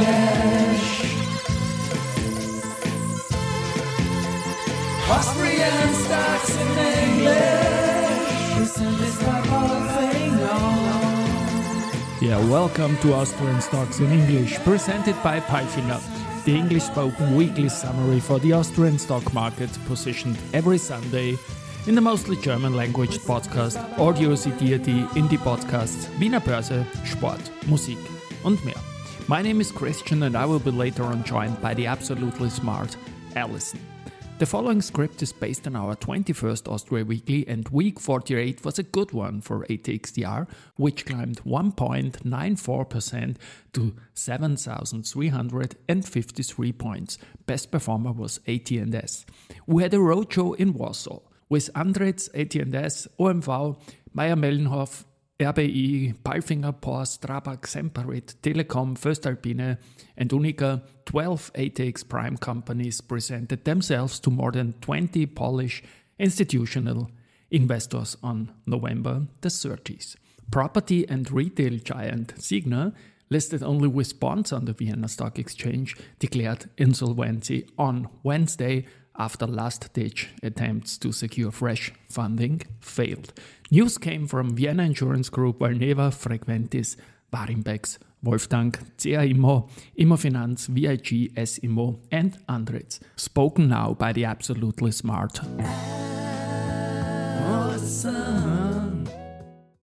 English. Austrian stocks in English. Listen, Yeah, welcome to Austrian Stocks in English, presented by Palfinger, the English spoken weekly summary for the Austrian stock market, positioned every Sunday in the mostly German language podcast Audio CD in die Podcasts Wiener Börse, Sport, Musik und mehr. My name is Christian and I will be later on joined by the absolutely smart Alison. The following script is based on our 21st Austria Weekly, and week 48 was a good one for ATX TR, which climbed 1.94% to 7,353 points. Best performer was AT&S. We had a roadshow in Warsaw with Andritz, AT&S, OMV, Mayr-Melnhof, Er RBI, Palfinger, Porr, Strabag, Semperit, Telekom, Voestalpine, and Uniqa, 12 ATX Prime companies presented themselves to more than 20 Polish institutional investors on November the 30th. Property and retail giant Signa, listed only with bonds on the Vienna Stock Exchange, declared insolvency on Wednesday after last ditch attempts to secure fresh funding failed. News came from Vienna Insurance Group, Valneva, Frequentis, Warimpex, Wolftank, CA Immo, Immofinanz, VIG, S Immo, and Andritz. Spoken now by the absolutely smart. Awesome.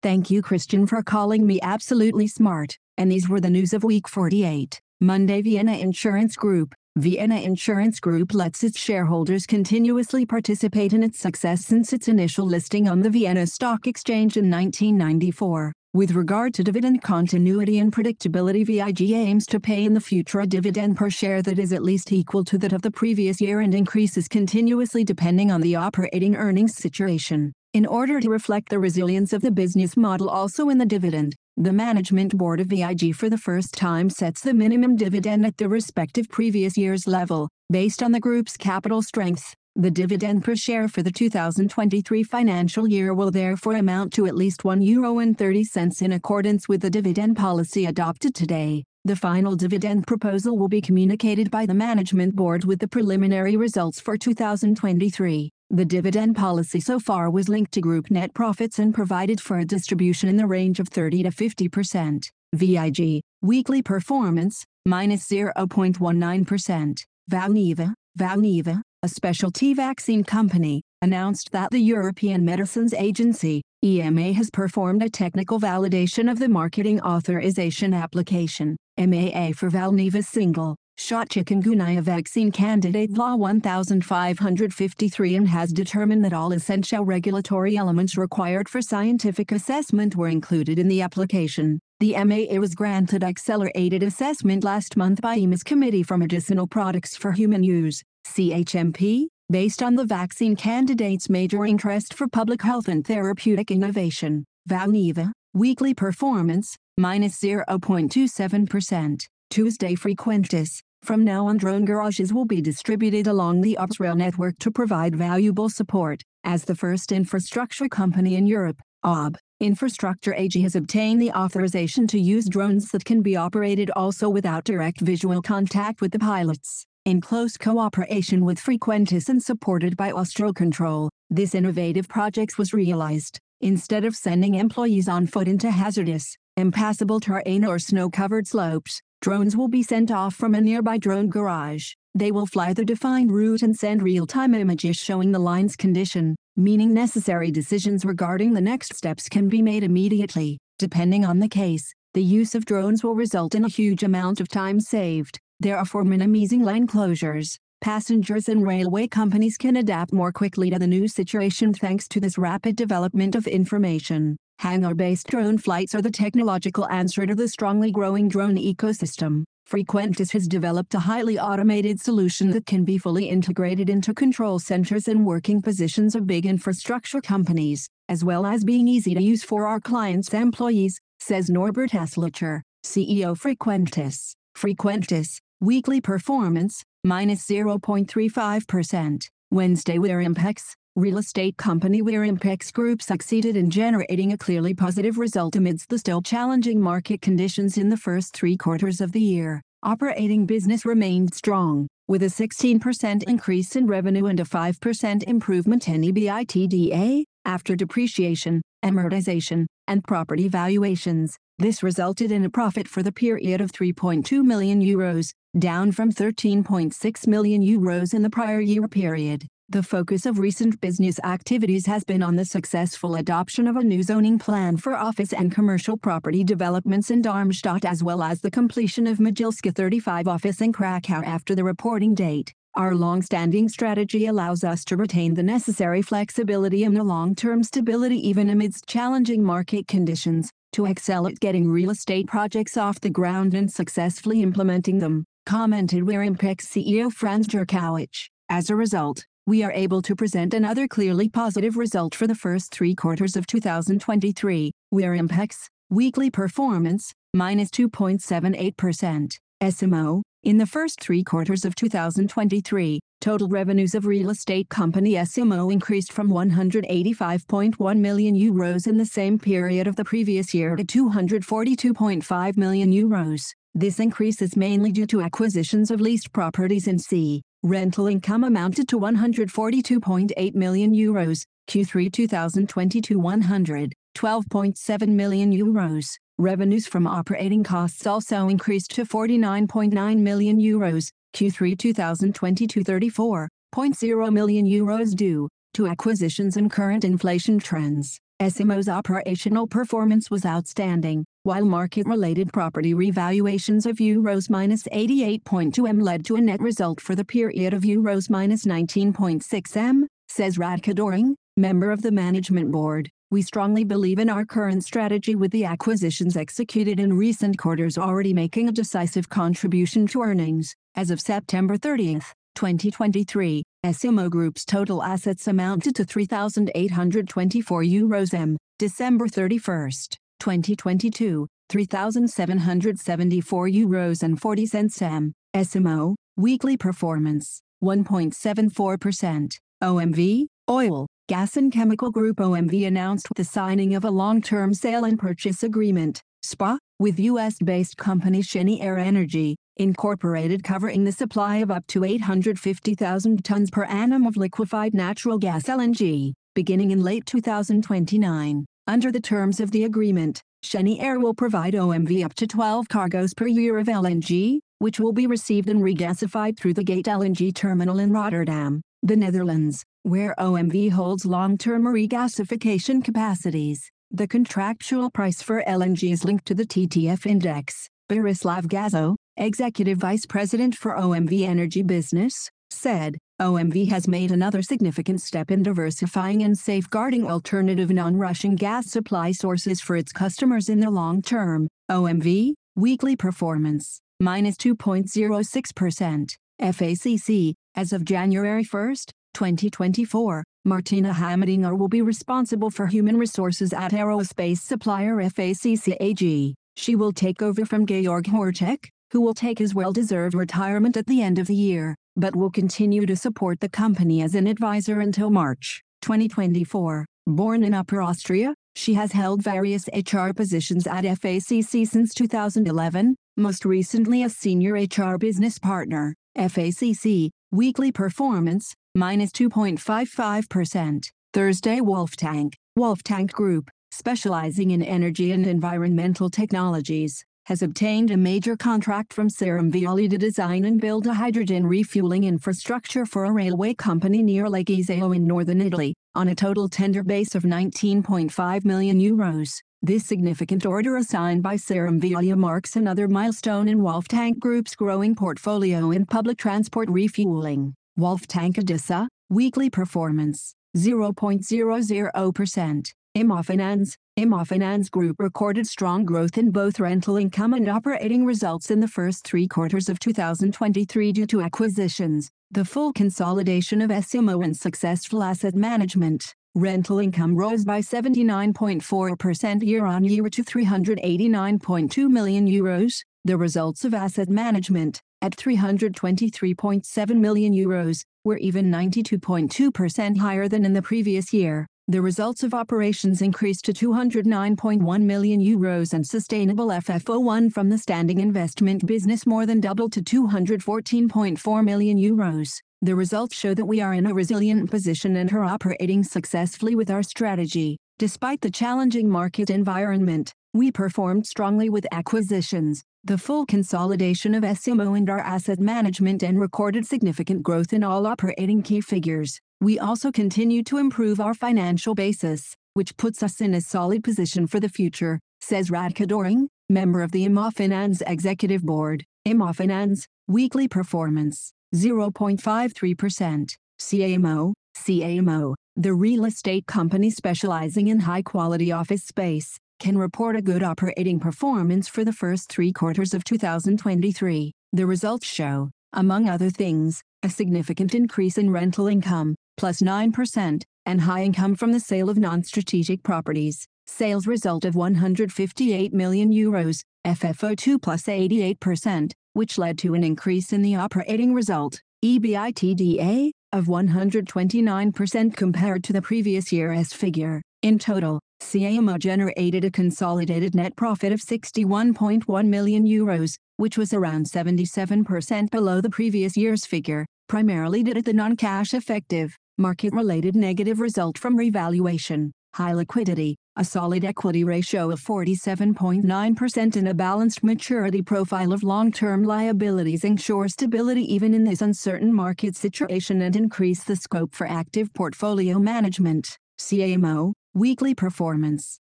Thank you, Christian, for calling me absolutely smart. And these were the news of week 48. Monday, Vienna Insurance Group. Vienna Insurance Group lets its shareholders continuously participate in its success since its initial listing on the Vienna Stock Exchange in 1994. With regard to dividend continuity and predictability, VIG aims to pay in the future a dividend per share that is at least equal to that of the previous year and increases continuously depending on the operating earnings situation. In order to reflect the resilience of the business model also in the dividend, the management board of VIG for the first time sets the minimum dividend at the respective previous year's level, based on the group's capital strength. The dividend per share for the 2023 financial year will therefore amount to at least €1.30 in accordance with the dividend policy adopted today. The final dividend proposal will be communicated by the management board with the preliminary results for 2023. The dividend policy so far was linked to group net profits and provided for a distribution in the range of 30 to 50%. VIG, weekly performance, minus 0.19%. Valneva, Valneva, a specialty vaccine company, announced that the European Medicines Agency, EMA has performed a technical validation of the marketing authorization application, MAA for Valneva's single, shot chikungunya vaccine candidate law 1553 and has determined that all essential regulatory elements required for scientific assessment were included in the application. The MAA was granted accelerated assessment last month by EMA's Committee for Medicinal Products for Human Use, CHMP, based on the vaccine candidate's major interest for public health and therapeutic innovation. Valneva, weekly performance, minus 0.27%. Tuesday Frequentis. From now on drone garages will be distributed along the rail network to provide valuable support. As the first infrastructure company in Europe, OB Infrastructure AG has obtained the authorization to use drones that can be operated also without direct visual contact with the pilots. In close cooperation with Frequentis and supported by Austrocontrol, this innovative project was realized. Instead of sending employees on foot into hazardous, impassable terrain or snow-covered slopes, Drones will be sent off from a nearby drone garage. They will fly the defined route and send real-time images showing the line's condition, meaning necessary decisions regarding the next steps can be made immediately. Depending on the case, the use of drones will result in a huge amount of time saved. Therefore minimizing lane closures. Passengers and railway companies can adapt more quickly to the new situation thanks to this rapid development of information. Hangar-based drone flights are the technological answer to the strongly growing drone ecosystem. Frequentis has developed a highly automated solution that can be fully integrated into control centers and working positions of big infrastructure companies, as well as being easy to use for our clients' employees, says Norbert Haslacher, CEO Frequentis. Frequentis, weekly performance, minus 0.35%. Wednesday Warimpex, real estate company Warimpex Group succeeded in generating a clearly positive result amidst the still challenging market conditions in the first three quarters of the year. Operating business remained strong, with a 16% increase in revenue and a 5% improvement in EBITDA, after depreciation, amortization, and property valuations. This resulted in a profit for the period of 3.2 million euros, down from 13.6 million euros in the prior year period. The focus of recent business activities has been on the successful adoption of a new zoning plan for office and commercial property developments in Darmstadt as well as the completion of Mogilska 35 office in Krakow after the reporting date. Our long-standing strategy allows us to retain the necessary flexibility and the long-term stability even amidst challenging market conditions, to excel at getting real estate projects off the ground and successfully implementing them, commented Warimpex CEO Franz Jurkowitsch. As a result, we are able to present another clearly positive result for the first three quarters of 2023. Warimpex, weekly performance, minus 2.78%. S IMMO, in the first three quarters of 2023, total revenues of real estate company S IMMO increased from 185.1 million euros in the same period of the previous year to 242.5 million euros. This increase is mainly due to acquisitions of leased properties in C. Rental income amounted to 142.8 million euros, Q3 2022 112.7 million euros. Revenues from operating costs also increased to 49.9 million euros, Q3 2022 34.0 million euros due to acquisitions and current inflation trends. S IMMO's operational performance was outstanding, while market-related property revaluations of euros -88.2 m led to a net result for the period of euros -19.6 m, says Radka Döring, member of the management board. We strongly believe in our current strategy with the acquisitions executed in recent quarters already making a decisive contribution to earnings. As of September 30, 2023, S IMMO Group's total assets amounted to 3,824 euros m. December 31, 2022, 3,774 euros and 40 cents m. S IMMO, weekly performance, 1.74%. OMV, Oil, Gas and Chemical Group OMV announced the signing of a long-term sale and purchase agreement, SPA, with U.S.-based company Cheniere Energy, Incorporated covering the supply of up to 850,000 tons per annum of liquefied natural gas LNG, beginning in late 2029. Under the terms of the agreement, Cheniere will provide OMV up to 12 cargoes per year of LNG, which will be received and regasified through the Gate LNG terminal in Rotterdam, the Netherlands, where OMV holds long-term regasification capacities. The contractual price for LNG is linked to the TTF index. Berislav Gašo, Executive Vice President for OMV Energy Business, said, OMV has made another significant step in diversifying and safeguarding alternative non-Russian gas supply sources for its customers in the long term. OMV, weekly performance, minus 2.06%. FACC, as of January 1, 2024, Martina Hamadinger will be responsible for human resources at aerospace supplier FACC AG. She will take over from Georg Horchek, who will take his well-deserved retirement at the end of the year, but will continue to support the company as an advisor until March 2024. Born in Upper Austria, she has held various HR positions at FACC since 2011, most recently as Senior HR Business Partner. FACC, weekly performance, minus 2.55%. Thursday Wolftank, Wolftank Group, specializing in energy and environmental technologies, has obtained a major contract from Siram Veolia to design and build a hydrogen refueling infrastructure for a railway company near Lake Iseo in northern Italy, on a total tender base of 19.5 million euros. This significant order assigned by Siram Veolia marks another milestone in Wolftank Group's growing portfolio in public transport refueling. Wolftank Adisa, weekly performance, 0.00%. Immofinanz, Immofinanz Group recorded strong growth in both rental income and operating results in the first three quarters of 2023 due to acquisitions, the full consolidation of S IMMO and successful asset management. Rental income rose by 79.4% year-on-year to 389.2 million euros. The results of asset management, at 323.7 million euros, were even 92.2% higher than in the previous year. The results of operations increased to 209.1 million euros and sustainable FFO1 from the standing investment business more than doubled to 214.4 million euros. The results show that we are in a resilient position and are operating successfully with our strategy. Despite the challenging market environment, we performed strongly with acquisitions, the full consolidation of S IMMO and our asset management and recorded significant growth in all operating key figures. We also continue to improve our financial basis, which puts us in a solid position for the future, says Radka Döring, member of the Immofinanz Executive Board. Immofinanz, weekly performance, 0.53%. CA Immo, CAIMMO, the real estate company specializing in high-quality office space, can report a good operating performance for the first three quarters of 2023. The results show, among other things, a significant increase in rental income, plus 9%, and high income from the sale of non-strategic properties. Sales result of 158 million euros, FFO2 plus 88%, which led to an increase in the operating result, EBITDA, of 129% compared to the previous year's figure. In total, CA Immo generated a consolidated net profit of 61.1 million euros, which was around 77% below the previous year's figure, primarily due to the non-cash effective, market-related negative result from revaluation, high liquidity, a solid equity ratio of 47.9% and a balanced maturity profile of long-term liabilities ensure stability even in this uncertain market situation and increase the scope for active portfolio management. CA Immo, weekly performance,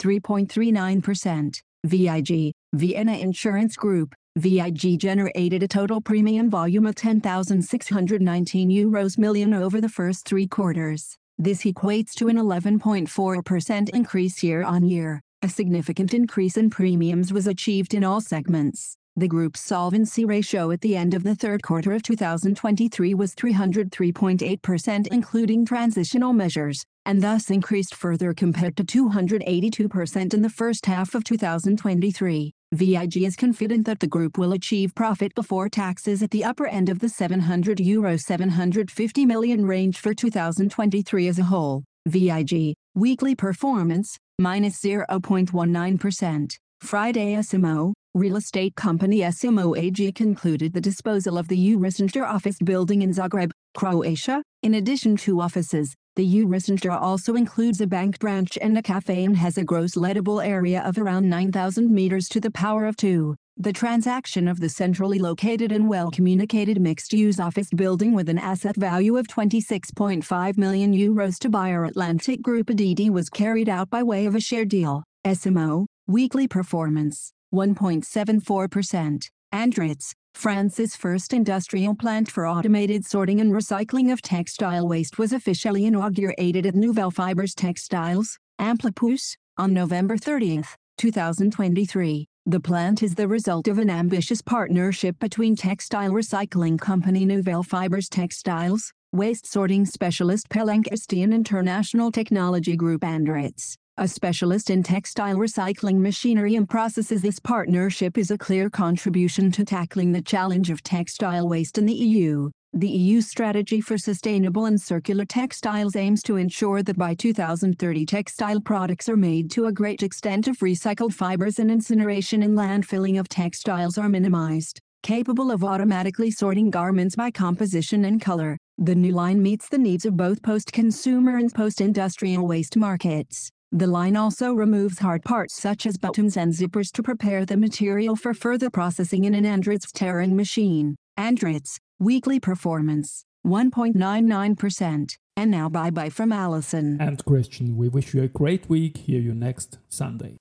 3.39%. VIG, Vienna Insurance Group, VIG generated a total premium volume of 10,619 euros million over the first three quarters. This equates to an 11.4% increase year-on-year. A significant increase in premiums was achieved in all segments. The group's solvency ratio at the end of the third quarter of 2023 was 303.8% including transitional measures, and thus increased further compared to 282% in the first half of 2023. VIG is confident that the group will achieve profit before taxes at the upper end of the 700 euro 750 million range for 2023 as a whole. VIG, weekly performance, minus 0.19%. Friday S IMMO, real estate company S IMMO AG concluded the disposal of the Eurocenter office building in Zagreb, Croatia. In addition to offices, the Eurocenter also includes a bank branch and a cafe and has a gross lettable area of around 9,000 meters to the power of 2. The transaction of the centrally located and well-communicated mixed-use office building with an asset value of 26.5 million euros to Bayer Atlantic Group ADD was carried out by way of a share deal. S IMMO, weekly performance, 1.74%. Andritz, France's first industrial plant for automated sorting and recycling of textile waste was officially inaugurated at Nouvelle Fibers Textiles, Amplepuis, on November 30, 2023. The plant is the result of an ambitious partnership between textile recycling company Nouvelle Fibers Textiles, waste sorting specialist Pellenc International Technology Group Andritz a specialist in textile recycling machinery and processes. This partnership is a clear contribution to tackling the challenge of textile waste in the EU. The EU strategy for sustainable and circular textiles aims to ensure that by 2030 textile products are made to a great extent of recycled fibers and incineration and landfilling of textiles are minimized. Capable of automatically sorting garments by composition and color, the new line meets the needs of both post-consumer and post-industrial waste markets. The line also removes hard parts such as buttons and zippers to prepare the material for further processing in an Andritz tearing machine. Andritz, weekly performance, 1.99%. And now bye-bye from Alison. And Christian, we wish you a great week. Hear you next Sunday.